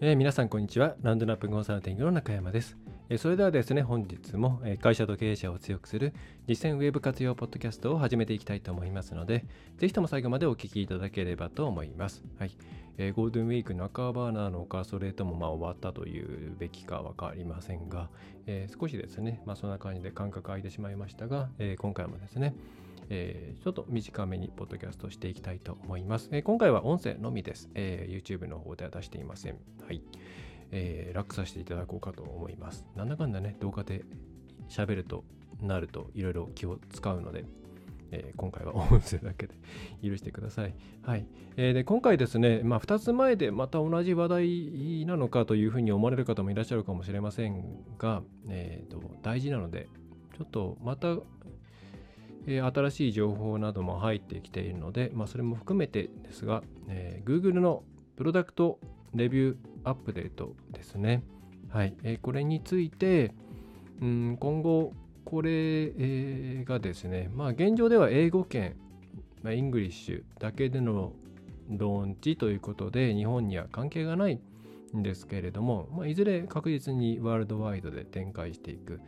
えー、皆さんこんにちは。ランドナップコンサルティングの中山です、えー、それではですね本日も、会社と経営者を強くする実践ウェブ活用ポッドキャストを始めていきたいと思いますのでぜひとも最後までお聞きいただければと思います。はい。えー、ゴールデンウィーク中バーナーのか、それともまあ終わったというべきか分かりませんが、え、少しですね、まあ、そんな感じで間隔空いてしまいましたが、え、今回もですね、えー、ちょっと短めにポッドキャストしていきたいと思います。えー、今回は音声のみです、えー。YouTube の方では出していません。はい。えー、楽させていただこうかと思います。なんだかんだね、動画で喋るとなるといろいろ気を使うので、えー、今回は音声だけで 許してください。はい。えー、で今回ですね、まあ、2つ前でまた同じ話題なのかというふうに思われる方もいらっしゃるかもしれませんが、えーと、大事なので、ちょっとまた、え、新しい情報なども入ってきているので、まあ、それも含めてですが、えー、Google の product review update ですね。はい。えー、これについて、うん、今後、これがですね、まあ現状では英語圏、まあ、 English だけでのローンチということで日本には関係がないんですけれども、まあ、いずれ確実にワールドワイドで展開していく、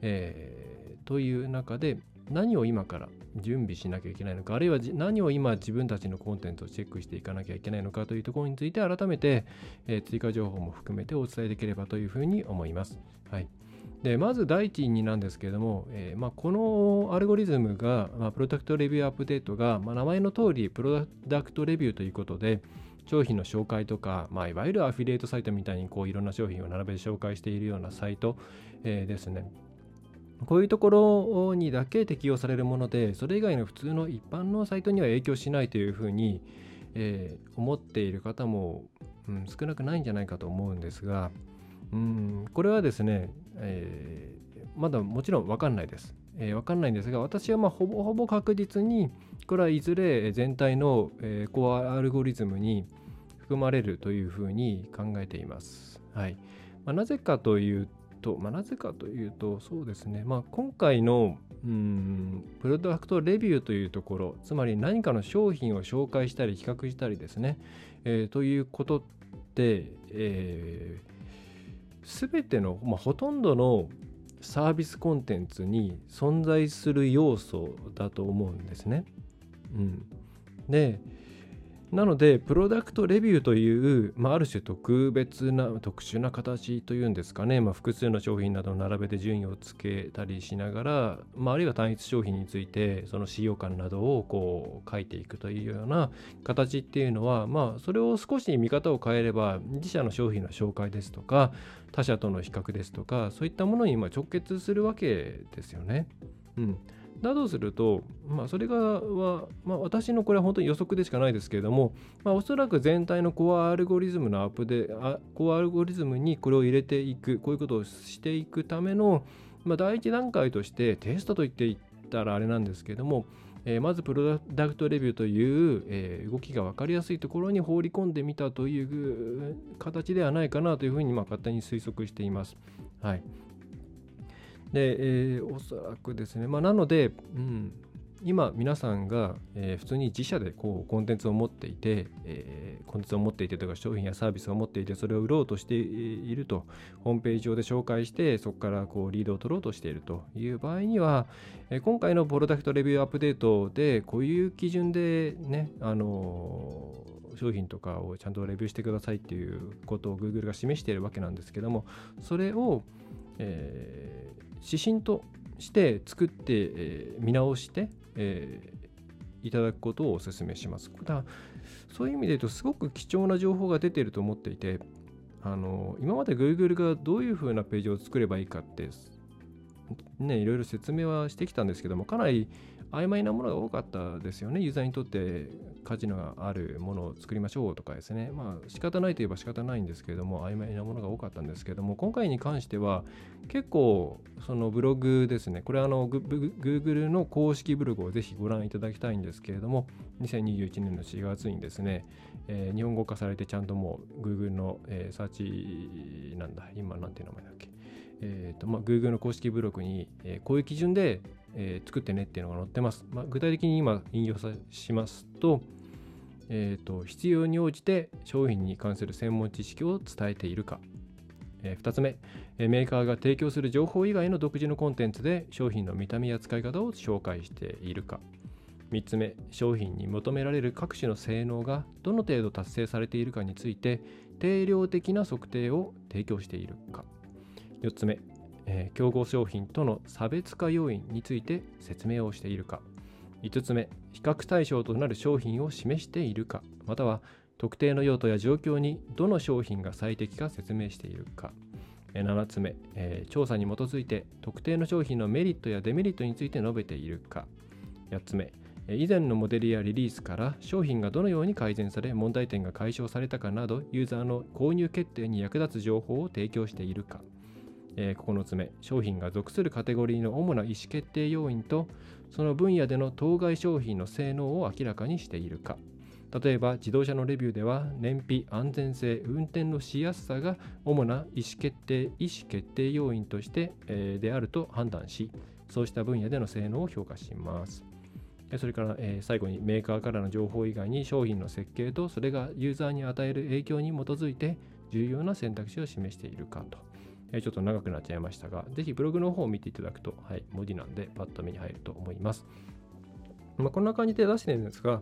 えー、という中で何を今から準備しなきゃいけないのかあるいは何を今自分たちのコンテンツをチェックしていかなきゃいけないのかというところについて改めて、えー、追加情報も含めてお伝えできればというふうに思います。はいでまず第一になんですけれども、えーまあ、このアルゴリズムが、まあ、プロダクトレビューアップデートが、まあ、名前の通りプロダクトレビューということで商品の紹介とか、まあ、いわゆるアフィリエイトサイトみたいにこういろんな商品を並べて紹介しているようなサイト、えー、ですね。こういうところにだけ適用されるもので、それ以外の普通の一般のサイトには影響しないというふうに、えー、思っている方も、うん、少なくないんじゃないかと思うんですが、うん、これはですね、えー、まだもちろん分かんないです。えー、分かんないんですが、私はまあほぼほぼ確実に、これはいずれ全体の、えー、コアアルゴリズムに含まれるというふうに考えています。はいまあ、なぜかというと、まあ、なぜかというと、そうですね、まあ、今回のうんプロダクトレビューというところ、つまり何かの商品を紹介したり、比較したりですね、えー、ということって、えー全ての、まあ、ほとんどのサービスコンテンツに存在する要素だと思うんですね。うん、でなので、プロダクトレビューという、まあ、ある種特別な、特殊な形というんですかね、まあ、複数の商品などを並べて順位をつけたりしながら、まあ、あるいは単一商品について、その使用感などをこう書いていくというような形っていうのは、まあ、それを少し見方を変えれば、自社の商品の紹介ですとか、他社との比較ですとか、そういったものに直結するわけですよね。うん。だとすると、まあ、それがは、まあ、私のこれは本当に予測でしかないですけれども、まあ、おそらく全体のコアアルゴリズムのアップで、コアアルゴリズムにこれを入れていく、こういうことをしていくための、まあ、第一段階としてテストと言っていったらあれなんですけれども、えー、まずプロダクトレビューという、えー、動きが分かりやすいところに放り込んでみたという形ではないかなというふうに、まあ、勝手に推測しています。はい。で、えー、おそらくですね、まあ、なので、うん、今皆さんが、えー、普通に自社でこうコンテンツを持っていて、えー、コンテンツを持っていてとか商品やサービスを持っていてそれを売ろうとしているとホームページ上で紹介してそこからこうリードを取ろうとしているという場合には、えー、今回のプロダクトレビューアップデートでこういう基準でね、あの商品とかをちゃんとレビューしてくださいっていうことを Google が示しているわけなんですけどもそれを、えー、指針として作って、えー、見直して、えー、いただくことをお勧めします。だそういう意味で言うとすごく貴重な情報が出ていると思っていてあの今まで Google がどういうふうなページを作ればいいかってねいろいろ説明はしてきたんですけどもかなり曖昧なものが多かったですよね。ユーザーにとって価値のあるものを作りましょうとかですね。まあ仕方ないといえば仕方ないんですけれども、曖昧なものが多かったんですけれども、今回に関しては結構そのブログですね。これあの Google の公式ブログをぜひご覧いただきたいんですけれども、2021年の4月にですね、えー、日本語化されてちゃんともう Google の、えー、サーチなんだ、今なんていう名前だっけ。えーとまあ、Google の公式ブログに、えー、こういう基準で、えー、作ってねっていうのが載ってます。まあ、具体的に今引用しますと,、えーと、必要に応じて商品に関する専門知識を伝えているか。えー、2つ目、え、メーカーが提供する情報以外の独自のコンテンツで商品の見た目や使い方を紹介しているか。3つ目、商品に求められる各種の性能がどの程度達成されているかについて定量的な測定を提供しているか。4つ目、え、競合商品との差別化要因について説明をしているか。5つ目比較対象となる商品を示しているか。または特定の用途や状況にどの商品が最適か説明しているか。7つ目、え、調査に基づいて特定の商品のメリットやデメリットについて述べているか。8つ目以前のモデルやリリースから商品がどのように改善され問題点が解消されたかなどユーザーの購入決定に役立つ情報を提供しているか。えー、9つ目、商品が属するカテゴリーの主な意思決定要因と、その分野での当該商品の性能を明らかにしているか。例えば、自動車のレビューでは、燃費、安全性、運転のしやすさが主な意思決定、意思決定要因として、えー、であると判断し、そうした分野での性能を評価します。それから、えー、最後にメーカーからの情報以外に商品の設計とそれがユーザーに与える影響に基づいて重要な選択肢を示しているかと。えちょっと長くなっちゃいましたが、ぜひブログの方を見ていただくと、はい、文字なんでパッと目に入ると思います。まあ、こんな感じで出してるんですが、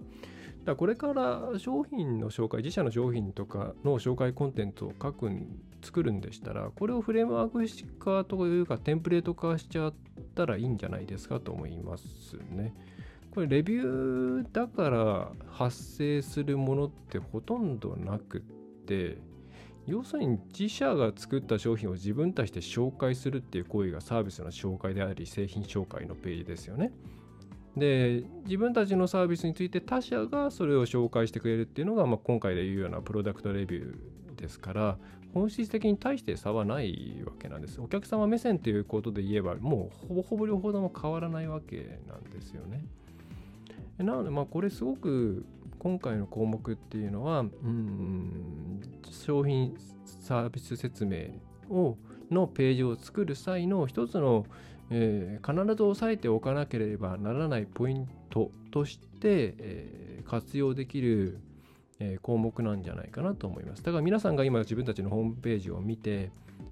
だこれから商品の紹介、自社の商品とかの紹介コンテンツを書く作るんでしたら、これをフレームワーク化というか、テンプレート化しちゃったらいいんじゃないですかと思いますね。これ、レビューだから発生するものってほとんどなくって、要するに自社が作った商品を自分たちで紹介するっていう行為がサービスの紹介であり製品紹介のページですよね。で自分たちのサービスについて他社がそれを紹介してくれるっていうのが、まあ、今回で言うようなプロダクトレビューですから本質的に対して差はないわけなんです。お客様目線ということで言えばもうほぼほぼ両方とも変わらないわけなんですよね。なのでまあこれすごく今回の項目っていうのは、うん、商品サービス説明をのページを作る際の一つの、えー、必ず押さえておかなければならないポイントとして、えー、活用できる、えー、項目なんじゃないかなと思います。だから皆さんが今自分たちのホームページを見て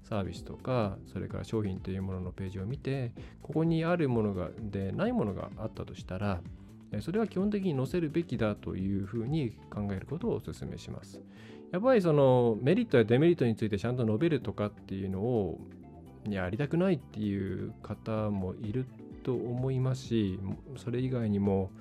サービスとかそれから商品というもののページを見てここにあるものがでないものがあったとしたらそれは基本的に載せるべきだというふうに考えることをお勧めします。やっぱりそのメリットやデメリットについてちゃんと述べるとかっていうのをやりたくないっていう方もいると思いますし、それ以外にも、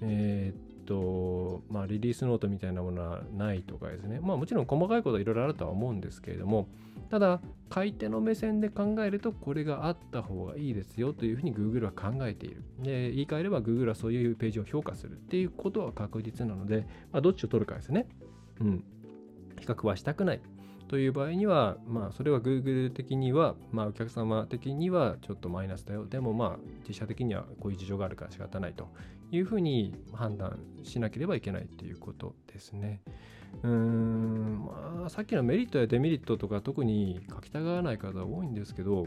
えー、っと、まあ、リリースノートみたいなものはないとかですね。まあもちろん細かいことはいろいろあるとは思うんですけれども、ただ、買い手の目線で考えると、これがあった方がいいですよというふうに Google は考えている。で、言い換えれば Google はそういうページを評価するっていうことは確実なので、まあ、どっちを取るかですね。うん。比較はしたくない。という場合には、まあ、それは Google 的には、まあ、お客様的にはちょっとマイナスだよ。でも、まあ、自社的にはこういう事情があるから仕方ないというふうに判断しなければいけないということですね。うーん、まあ、さっきのメリットやデメリットとか特に書きたがらない方多いんですけど、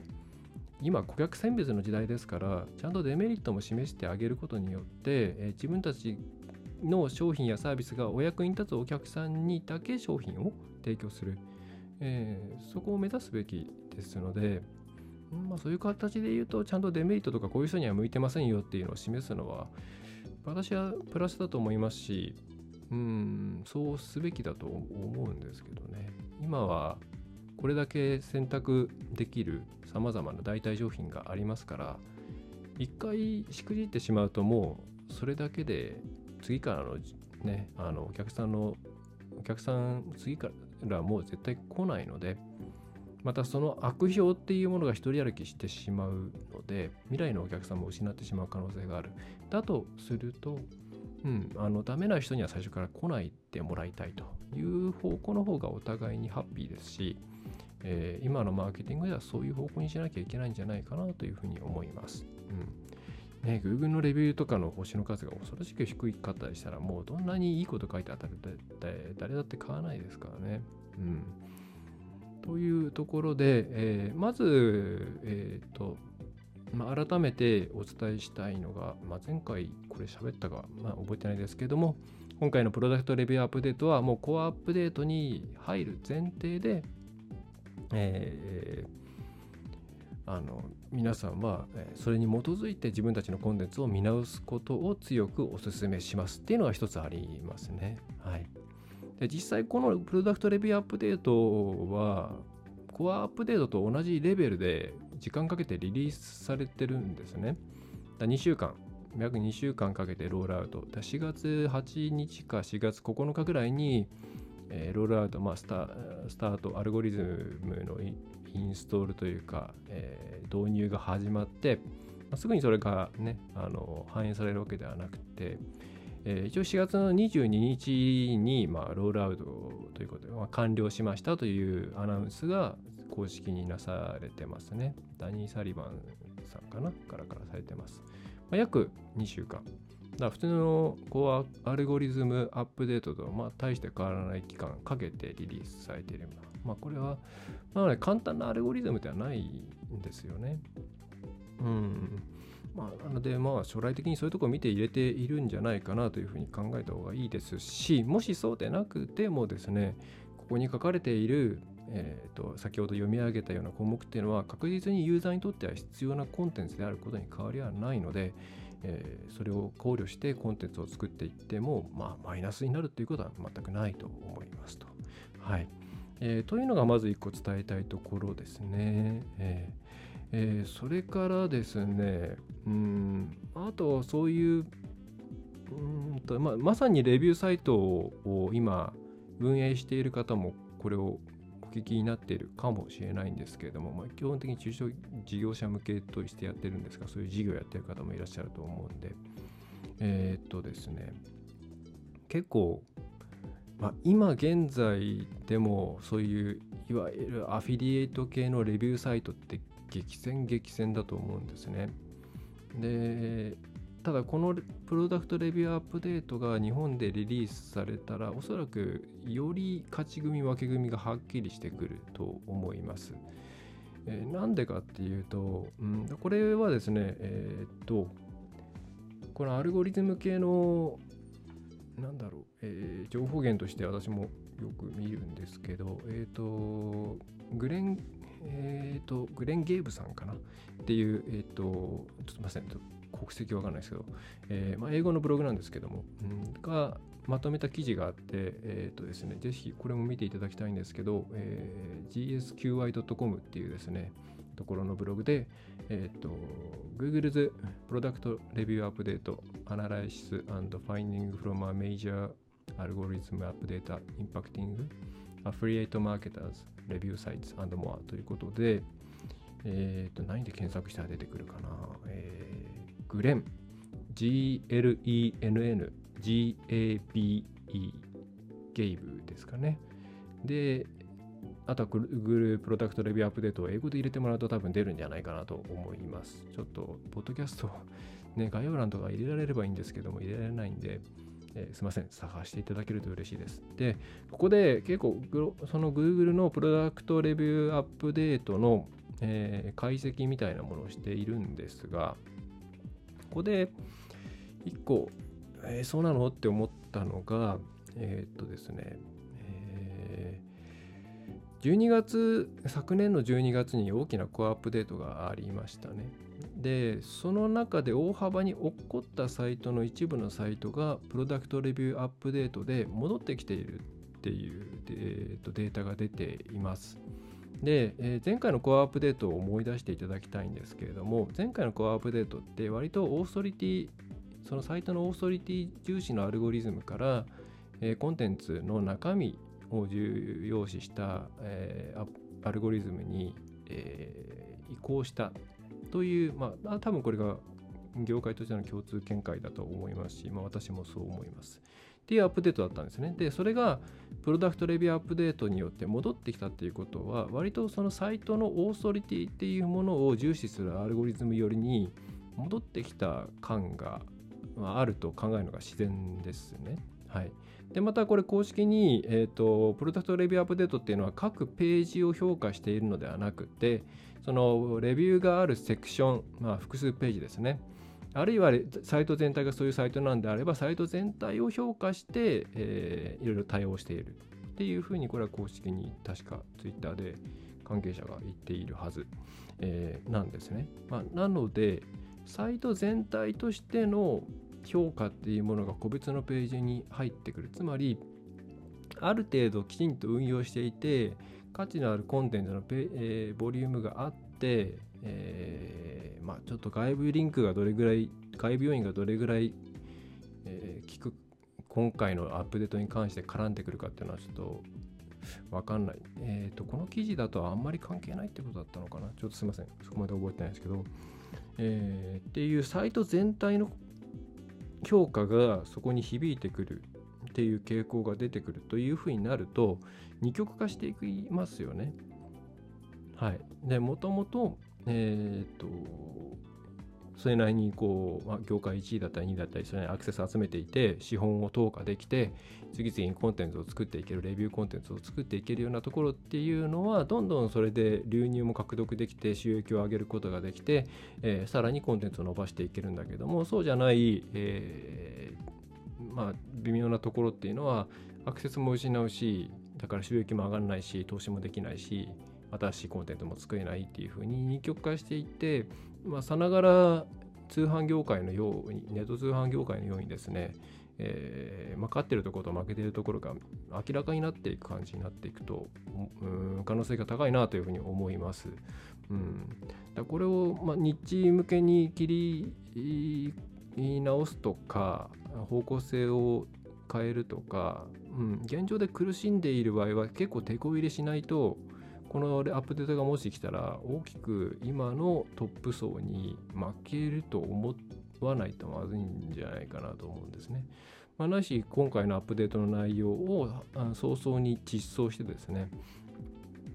今顧客選別の時代ですからちゃんとデメリットも示してあげることによって、え自分たちの商品やサービスがお役に立つお客さんにだけ商品を提供する、えー、そこを目指すべきですので、まあ、そういう形で言うとちゃんとデメリットとかこういう人には向いてませんよっていうのを示すのは私はプラスだと思いますしうんそうすべきだと思うんですけどね。今はこれだけ選択できるさまざまな代替商品がありますから一回しくじってしまうともうそれだけで次からのねあのお客さんのお客さん次からもう絶対来ないのでまたその悪評っていうものが一人歩きしてしまうので未来のお客さんも失ってしまう可能性がある。だとするとうん、あのダメな人には最初から来ないでもらいたいという方向の方がお互いにハッピーですし、えー、今のマーケティングではそういう方向にしなきゃいけないんじゃないかなというふうに思います。うんね、Google のレビューとかの星の数が恐ろしく低かったりしたら、もうどんなにいいこと書いてあったら誰だって買わないですからね。うん、というところで、えー、まず、えーとまあ、改めてお伝えしたいのが、まあ、前回これ喋ったか、まあ、覚えてないですけども今回のプロダクトレビューアップデートはもうコアアップデートに入る前提で、えー、あの皆さんはそれに基づいて自分たちのコンテンツを見直すことを強くお勧めしますっていうのが一つありますね。はい、で実際このプロダクトレビューアップデートはコアアップデートと同じレベルで時間かけてリリースされてるんですね。だ2週間、約2週間かけてロールアウト。4月8日か4月9日ぐらいに、えー、ロールアウト、まあスタ、スタート、アルゴリズムのインストールというか、えー、導入が始まって、ま、すぐにそれがね、あの反映されるわけではなくて、えー、一応4月の22日に、まあ、ロールアウトということで、まあ、完了しましたというアナウンスが公式になされてますね。ダニー・サリバンさんかな？からからされてます。まあ、約2週間。だ普通のコアアルゴリズムアップデートとまあ大して変わらない期間かけてリリースされているまあこれは、まあね、簡単なアルゴリズムではないんですよね。うん。まあ、なので、まあ、将来的にそういうところを見て入れているんじゃないかなというふうに考えた方がいいですし、もしそうでなくてもですね、ここに書かれている、えーと、先ほど読み上げたような項目っていうのは確実にユーザーにとっては必要なコンテンツであることに変わりはないので、えー、それを考慮してコンテンツを作っていっても、まあ、マイナスになるということは全くないと思いますと。はいえー、というのがまず1個伝えたいところですね。えーえー、それからですね、うん、あとそういううんと、ま、まさにレビューサイトを今運営している方もこれをお聞きになっているかもしれないんですけれども、まあ、基本的に中小事業者向けとしてやってるんですが、そういう事業をやってる方もいらっしゃると思うんで、えー、っとですね、結構、まあ、今現在でもそういういわゆるアフィリエイト系のレビューサイトって激戦激戦だと思うんですね。でただこのプロダクトレビューアップデートが日本でリリースされたらおそらくより勝ち組負け組がはっきりしてくると思います。えー、なんでかっていうと、うん、これはですね、えー、っと、このアルゴリズム系の、なんだろう、えー、情報源として私もよく見るんですけど、えっ、と、グレン、えっ、と、グレン・ゲーブさんかな？っていう、えっ、と、ちょっとすみません、国籍わかんないですけど、えー、まあ、英語のブログなんですけども、うん、がまとめた記事があって、えーとですね、ぜひこれも見ていただきたいんですけど、えー、gsqi.com っていうですね、ところのブログで、えっ、ー、と、Google's Product Review Update Analysis and Finding from a Major Algorithm Update Impacting Affiliate Marketers Review Sites and More ということで、えっ、ー、と、何で検索したら出てくるかな。えー、グレン、G-L-E-N-N、G-A-B-E、ゲイブですかね。で、あとは Google プロダクトレビューアップデートを英語で入れてもらうと多分出るんじゃないかなと思います。ちょっと、ポッドキャスト、ね、概要欄とか入れられればいいんですけども、入れられないんで、えー、すみません、探していただけると嬉しいです。で、ここで結構、その Google のプロダクトレビューアップデートの、えー、解析みたいなものをしているんですが、ここで1個、えー、そうなの？って思ったのが、えー、っとですね、12月、昨年の12月に大きなコアアップデートがありましたね。で、その中で大幅に落っこったサイトの一部のサイトがプロダクトレビューアップデートで戻ってきているっていうデータが出ています。で、えー、前回のコアアップデートを思い出していただきたいんですけれども、前回のコアアップデートって割とオーソリティ、そのサイトのオーソリティ重視のアルゴリズムから、えー、コンテンツの中身を重要視した、えー、アルゴリズムに、えー、移行したという、まあ、多分これが業界としての共通見解だと思いますし、まあ、私もそう思います。っていうアップデートだったんですね。で、それがプロダクトレビューアップデートによって戻ってきたっていうことは、割とそのサイトのオーソリティっていうものを重視するアルゴリズムよりに戻ってきた感があると考えるのが自然ですね。はい、でまたこれ公式に、えーと、プロダクトレビューアップデートっていうのは各ページを評価しているのではなくてそのレビューがあるセクション、まあ、複数ページですねあるいはサイト全体がそういうサイトなんであれば、サイト全体を評価して、えー、いろいろ対応しているっていうふうに、これは公式に確かツイッターで関係者が言っているはず、えー、なんですね。まあ、なので、サイト全体としての評価っていうものが個別のページに入ってくる。つまり、ある程度きちんと運用していて、価値のあるコンテンツのペ、えー、ボリュームがあって、えー、まあ、ちょっと外部リンクがどれぐらい外部要因がどれぐらい、えー、効く今回のアップデートに関して絡んでくるかっていうのはちょっとわかんない。えっ、ー、と、この記事だとあんまり関係ないってことだったのかな？ちょっとすいません。そこまで覚えてないですけど。えー、っていうサイト全体の評価がそこに響いてくるっていう傾向が出てくるというふうになると二極化していきますよね。はい。で、もともと、えっ、ー、と、それなりにこう、まあ、業界1位だったり2位だったりそれにアクセス集めていて資本を投下できて次々にコンテンツを作っていけるレビューコンテンツを作っていけるようなところっていうのはどんどんそれで流入も獲得できて収益を上げることができて、えー、さらにコンテンツを伸ばしていけるんだけどもそうじゃない、えー、まあ、微妙なところっていうのはアクセスも失うしだから収益も上がらないし投資もできないし新しいコンテンツも作れないっていうふうに二極化していってまあ、さながら通販業界のように、ネット通販業界のようにですね、えーまあ、勝ってるところと負けてるところが明らかになっていく感じになっていくと、うん、可能性が高いなというふうに思います。うん、だこれを、まあ、日向けに切り直すとか方向性を変えるとか、うん、現状で苦しんでいる場合は結構手こ入れしないとこのアップデートがもし来たら大きく今のトップ層に負けると思わないとまずいんじゃないかなと思うんですね。まあ、なし今回のアップデートの内容を早々に実装してですね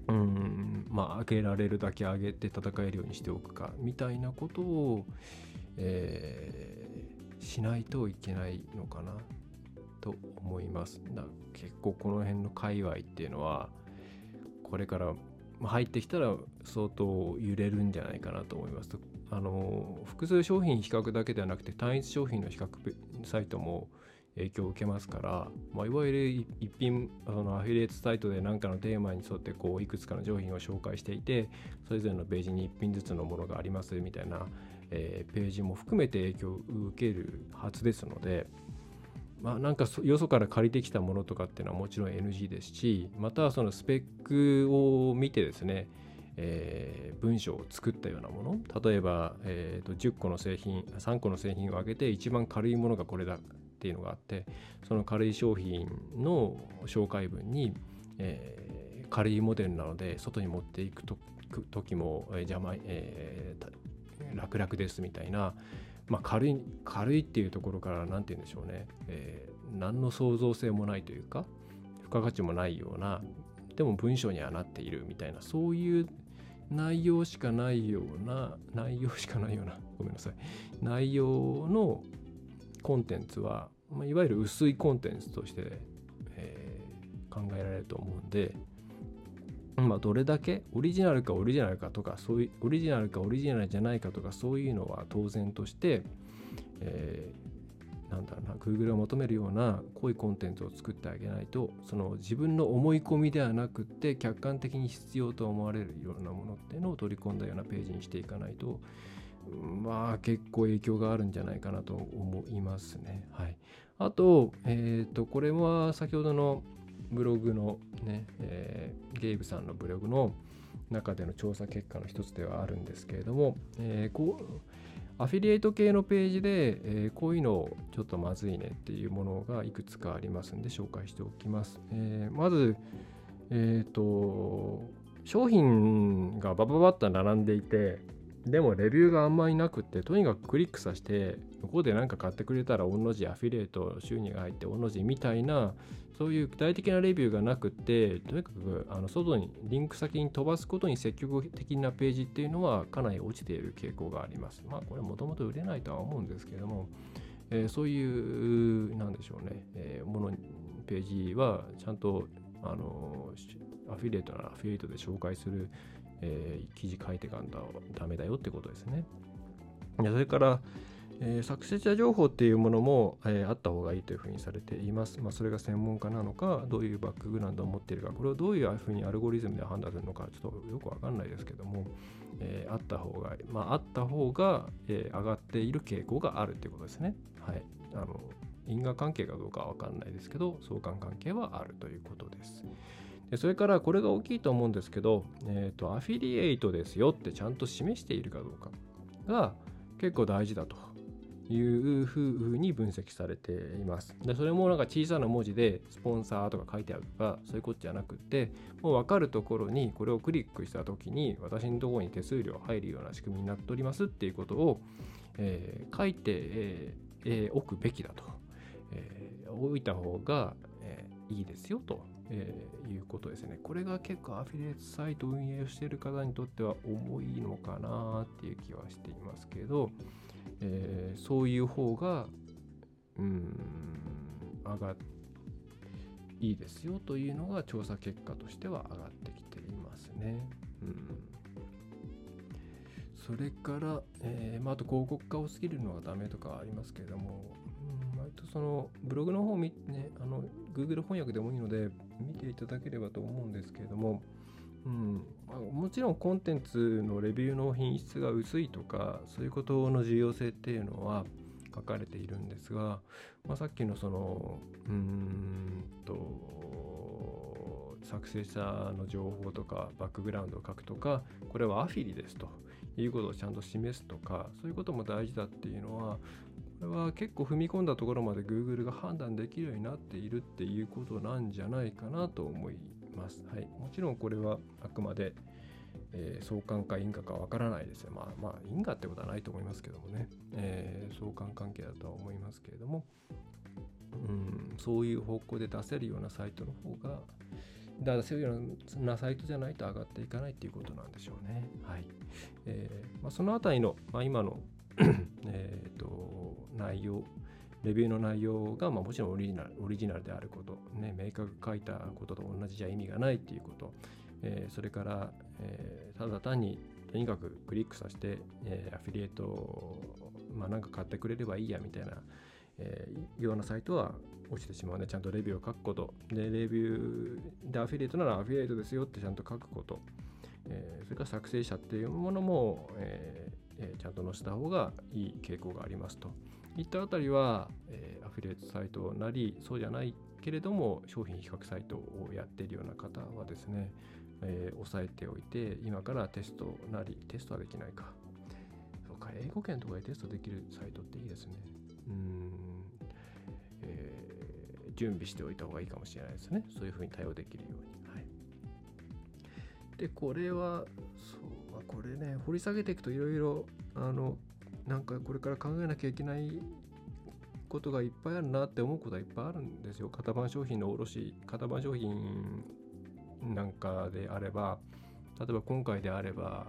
うんまあ上げられるだけ上げて戦えるようにしておくかみたいなことを、えー、しないといけないのかなと思います。だ結構この辺の界隈っていうのはこれから入ってきたら相当揺れるんじゃないかなと思います。あの複数商品比較だけではなくて単一商品の比較サイトも影響を受けますから、まあ、いわゆる一品あのアフィリエイトサイトで何かのテーマに沿ってこういくつかの商品を紹介していてそれぞれのページに1品ずつのものがありますみたいな、えー、ページも含めて影響を受けるはずですので、まあ、なんかよそから借りてきたものとかっていうのはもちろん NG ですしまたそのスペックを見てですね、えー、文章を作ったようなもの例えば、えー、と10個の製品3個の製品を挙げて一番軽いものがこれだっていうのがあってその軽い商品の紹介文に、えー、軽いモデルなので外に持っていくと時も邪魔、えー、楽々ですみたいなまあ、軽い軽いっていうところから何て言うんでしょうね、えー、何の創造性もないというか付加価値もないようなでも文章にはなっているみたいなそういう内容しかないような内容しかないようなごめんなさい。内容のコンテンツは、まあ、いわゆる薄いコンテンツとして、えー、考えられると思うんでまあ、どれだけオリジナルかオリジナルかとかそういうオリジナルかオリジナルじゃないかとかそういうのは当然として、えー、なんだろうな Google が求めるような濃いコンテンツを作ってあげないとその自分の思い込みではなくて客観的に必要と思われるようなものっていうのを取り込んだようなページにしていかないとまあ結構影響があるんじゃないかなと思いますね。はい、あと,、えーとこれは先ほどのブログのね、えー、ゲイブさんのブログの中での調査結果の一つではあるんですけれども、えー、こうアフィリエイト系のページで、えー、こういうのをちょっとまずいねっていうものがいくつかありますんで紹介しておきます。え、まず、えっ、と、商品がバババッと並んでいてでもレビューがあんまりなくってとにかくクリックさせて向こうで何か買ってくれたら御の字アフィリエイト収入が入って御の字みたいなそういう具体的なレビューがなくってとにかくあの外にリンク先に飛ばすことに積極的なページっていうのはかなり落ちている傾向があります。まあこれもともと売れないとは思うんですけれども、えー、そういうなんでしょうね、えー、ものページはちゃんとあのアフィリエイトならアフィリエイトで紹介するえー、記事書いてかんだダメだよってことですね。それから、えー、作成者情報っていうものも、えー、あった方がいいというふうにされています。まあ、それが専門家なのか、どういうバックグラウンドを持っているか、これをどういうふうにアルゴリズムで判断するのか、ちょっとよくわかんないですけども、えー、あった方が、まあ、あった方が、え上がっている傾向があるということですね。はい。あの因果関係かどうかはわかんないですけど、相関関係はあるということです。でそれからこれが大きいと思うんですけど、えーと、アフィリエイトですよってちゃんと示しているかどうかが結構大事だというふうに分析されています。でそれもなんか小さな文字でスポンサーとか書いてあるとかそういうことじゃなくてもう分かるところにこれをクリックした時に私のところに手数料入るような仕組みになっておりますっていうことを、えー、書いて、えーえー、おくべきだと、えー、置いた方が、えー、いいですよとえー、いうことですね。これが結構アフィリエイトサイト運営をしている方にとっては重いのかなっていう気はしていますけど、えー、そういう方が、うん、上がいいですよというのが調査結果としては上がってきていますね。うんそれから、えーまあ、あと広告化を過ぎるのはダメとかありますけれども、そのブログの方見ね、あの Google 翻訳でもいいので見ていただければと思うんですけれども、うん、もちろんコンテンツのレビューの品質が薄いとかそういうことの重要性っていうのは書かれているんですが、まあ、さっきのそのうんと作成者の情報とかバックグラウンドを書くとかこれはアフィリですと。いうことをちゃんと示すとかそういうことも大事だっていうのはこれは結構踏み込んだところまで Google が判断できるようになっているっていうことなんじゃないかなと思います。はい、もちろんこれはあくまで、えー、相関か因果かわからないですよ。まあまあ因果ってことはないと思いますけどもね、えー、相関関係だとは思いますけれども、うん、そういう方向で出せるようなサイトの方が出せるようなサイトじゃないと上がっていかないっていうことなんでしょうね。はいえーまあ、そのあたりの、まあ、今の え、内容レビューの内容が、まあ、もちろんオリジナルオリジナルであること、ね、メーカーが書いたことと同じじゃ意味がないっていうこと、えー、それから、えー、ただ単にとにかくクリックさせて、えー、アフィリエイト、まあ、なんか買ってくれればいいやみたいな、えー、ようなサイトは落ちてしまうので、ちゃんとレビューを書くこと。で、レビューでアフィリエイトならアフィリエイトですよってちゃんと書くこと。えー、それから作成者っていうものも、ええー、ちゃんと載せた方がいい傾向がありますといったあたりは、えー、アフィリエイトサイトなりそうじゃないけれども商品比較サイトをやっているような方はですね、えー、押さえておいて今からテストなりテストはできないか。そうか英語圏とかでテストできるサイトっていいですね。うん、えー、準備しておいた方がいいかもしれないですね。そういうふうに対応できるように、はい、でこれはそうあこれね掘り下げていくといろいろあのなんかこれから考えなきゃいけないことがいっぱいあるなって思うことはいっぱいあるんですよ。型番商品の卸型番商品なんかであれば例えば今回であれば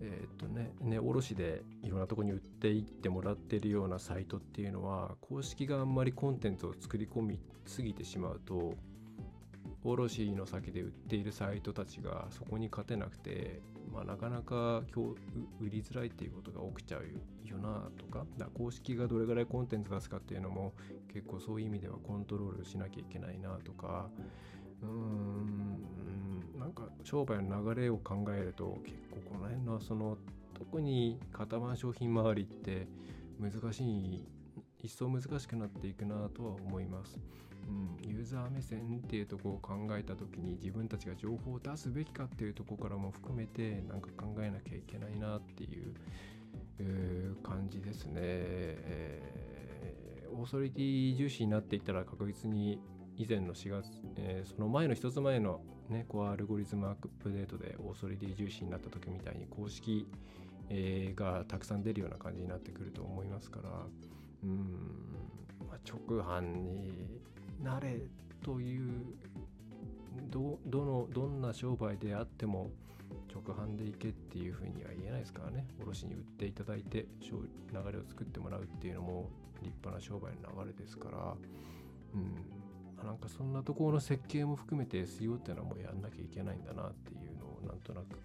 えっ、とねね卸でいろんなとこに売っていってもらってるようなサイトっていうのは公式があんまりコンテンツを作り込みすぎてしまうと卸の先で売っているサイトたちがそこに勝てなくてまあ、なかなか今日売りづらいっていうことが起きちゃうよなとかだ公式がどれぐらいコンテンツ出すかっていうのも結構そういう意味ではコントロールしなきゃいけないなとかうーんなんか商売の流れを考えると結構この辺のその特に型番商品周りって難しい一層難しくなっていくなとは思います。うん、ユーザー目線っていうとこを考えた時に自分たちが情報を出すべきかっていうとこからも含めてなんか考えなきゃいけないなっていう、えー、感じですね、えー、オーソリティ重視になっていったら確実に以前の4月、えー、その前の一つ前の、ね、コアアルゴリズムアップデートでオーソリティ重視になった時みたいに公式、がたくさん出るような感じになってくると思いますからうん、まあ、直販になれというどどのどんな商売であっても直販でいけっていうふうには言えないですからね。卸に売っていただいて流れを作ってもらうっていうのも立派な商売の流れですから。うん。なんかそんなところの設計も含めて SEO っていうのはもうやんなきゃいけないんだなっていうのをなんとなく、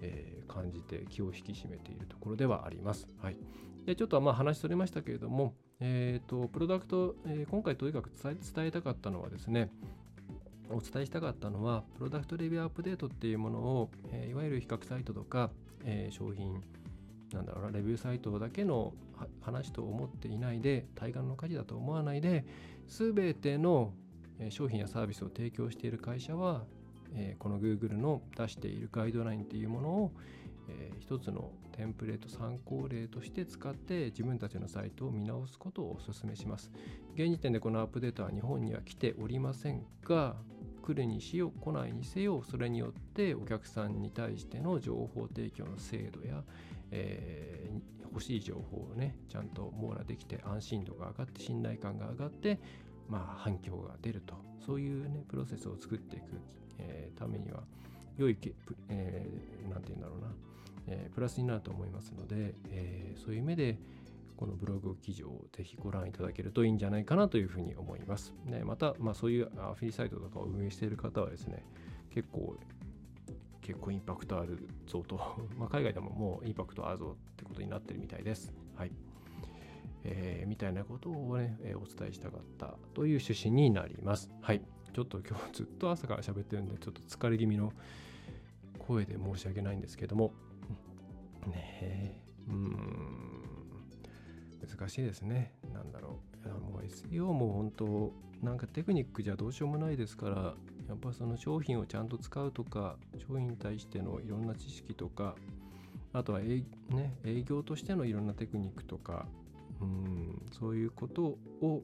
えー、感じて気を引き締めているところではあります。はい、でちょっとまあ話それましたけれども、えーと、プロダクト、えー、今回とにかく伝えたかったのはですねお伝えしたかったのはプロダクトレビューアップデートっていうものを、えー、いわゆる比較サイトとか、えー、商品なんだろうなレビューサイトだけの話と思っていないで対岸の火事だと思わないで全ての商品やサービスを提供している会社はこの Google の出しているガイドラインっていうものを一つのテンプレート参考例として使って自分たちのサイトを見直すことをお勧めします。現時点でこのアップデートは日本には来ておりませんが来るにしよ来ないにせよそれによってお客さんに対しての情報提供の精度や、えー、欲しい情報をねちゃんと網羅できて安心度が上がって信頼感が上がってまあ反響が出ると。そういうねプロセスを作っていく、えー、ためには良い、えー、て言うんだろうな、えー、プラスになると思いますので、えー、そういう意味でこのブログ記事をぜひご覧いただけるといいんじゃないかなというふうに思います。ね、また、まあ、そういうアフィリサイトとかを運営している方はですね、結構、結構インパクトあるぞと、まあ、海外でももうインパクトあるぞってことになってるみたいです。はい。えー、みたいなことをね、えー、お伝えしたかったという趣旨になります。はい。ちょっと今日ずっと朝から喋ってるんで、ちょっと疲れ気味の声で申し訳ないんですけども、ねえ、うん、難しいですね。なんだろう。もう SEO も本当、なんかテクニックじゃどうしようもないですから、やっぱその商品をちゃんと使うとか、商品に対してのいろんな知識とか、あとは営,、ね、営業としてのいろんなテクニックとか、うんそういうことを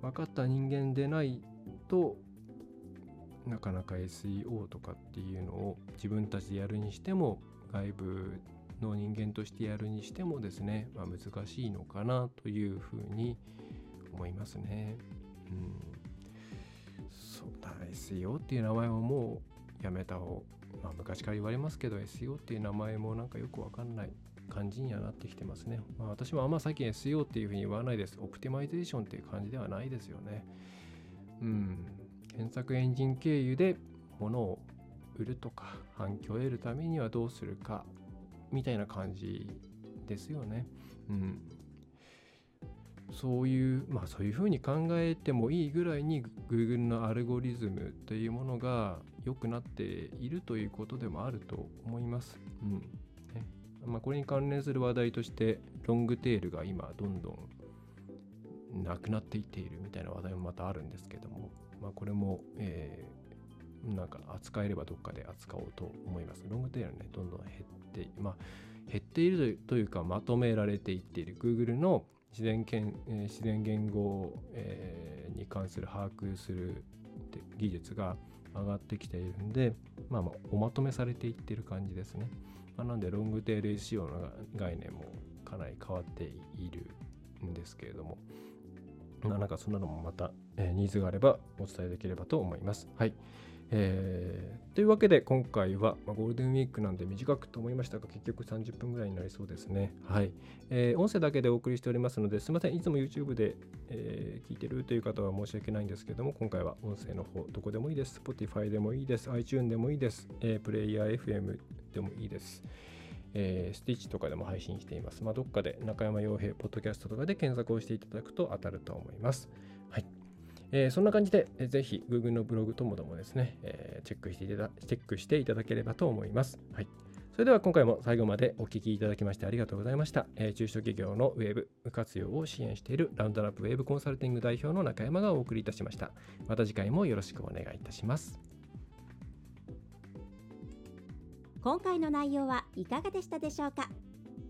分かった人間でないとなかなか SEO とかっていうのを自分たちでやるにしても外部の人間としてやるにしてもですね、まあ、難しいのかなというふうに思いますね。うん、そうだ SEO っていう名前はもうやめた方まあ、昔から言われますけど SEO っていう名前もなんかよくわかんない感じにはなってきてますね。まあ、私もあんま最近 SEO っていうふうに言わないです。オプティマイゼーションっていう感じではないですよね。うん。検索エンジン経由で物を売るとか反響を得るためにはどうするかみたいな感じですよね。うん。そういう、まあそういうふうに考えてもいいぐらいに Google のアルゴリズムというものが良くなっているということでもあると思います。うんねまあ、これに関連する話題としてロングテールが今どんどんなくなっていっているみたいな話題もまたあるんですけども、まあ、これも、え、なんか扱えればどっかで扱おうと思います。ロングテールね、どんどん減って、まあ、減っているというかまとめられていっている Google の自然けん、えー、自然言語、に関する把握する技術が上がってきているんで、まあ、まあおまとめされていってる感じですね。まあ、なのでロングテール SEO の概念もかなり変わっているんですけれども、まあ、なんかそんなのもまた、えー、ニーズがあればお伝えできればと思います。はい。えー、というわけで今回は、まあ、ゴールデンウィークなんで短くと思いましたが結局30分ぐらいになりそうですね。はい、えー、音声だけでお送りしておりますのですみませんいつも YouTube で、えー、聞いてるという方は申し訳ないんですけども今回は音声の方どこでもいいです。Spotify でもいいです。iTune でもいいです。えー、プレイヤー FM でもいいです。えー、スティッチとかでも配信しています。まあ、どっかで中山洋平ポッドキャストとかで検索をしていただくと当たると思います。えー、そんな感じで、えー、ぜひ Google のブログともどもですね、えー、チェックしていただチェックしていただければと思います。はい。それでは今回も最後までお聞きいただきましてありがとうございました。えー、中小企業のウェブ活用を支援しているラウンドラップウェブコンサルティング代表の中山がお送りいたしました。また次回もよろしくお願いいたします。今回の内容はいかがでしたでしょうか？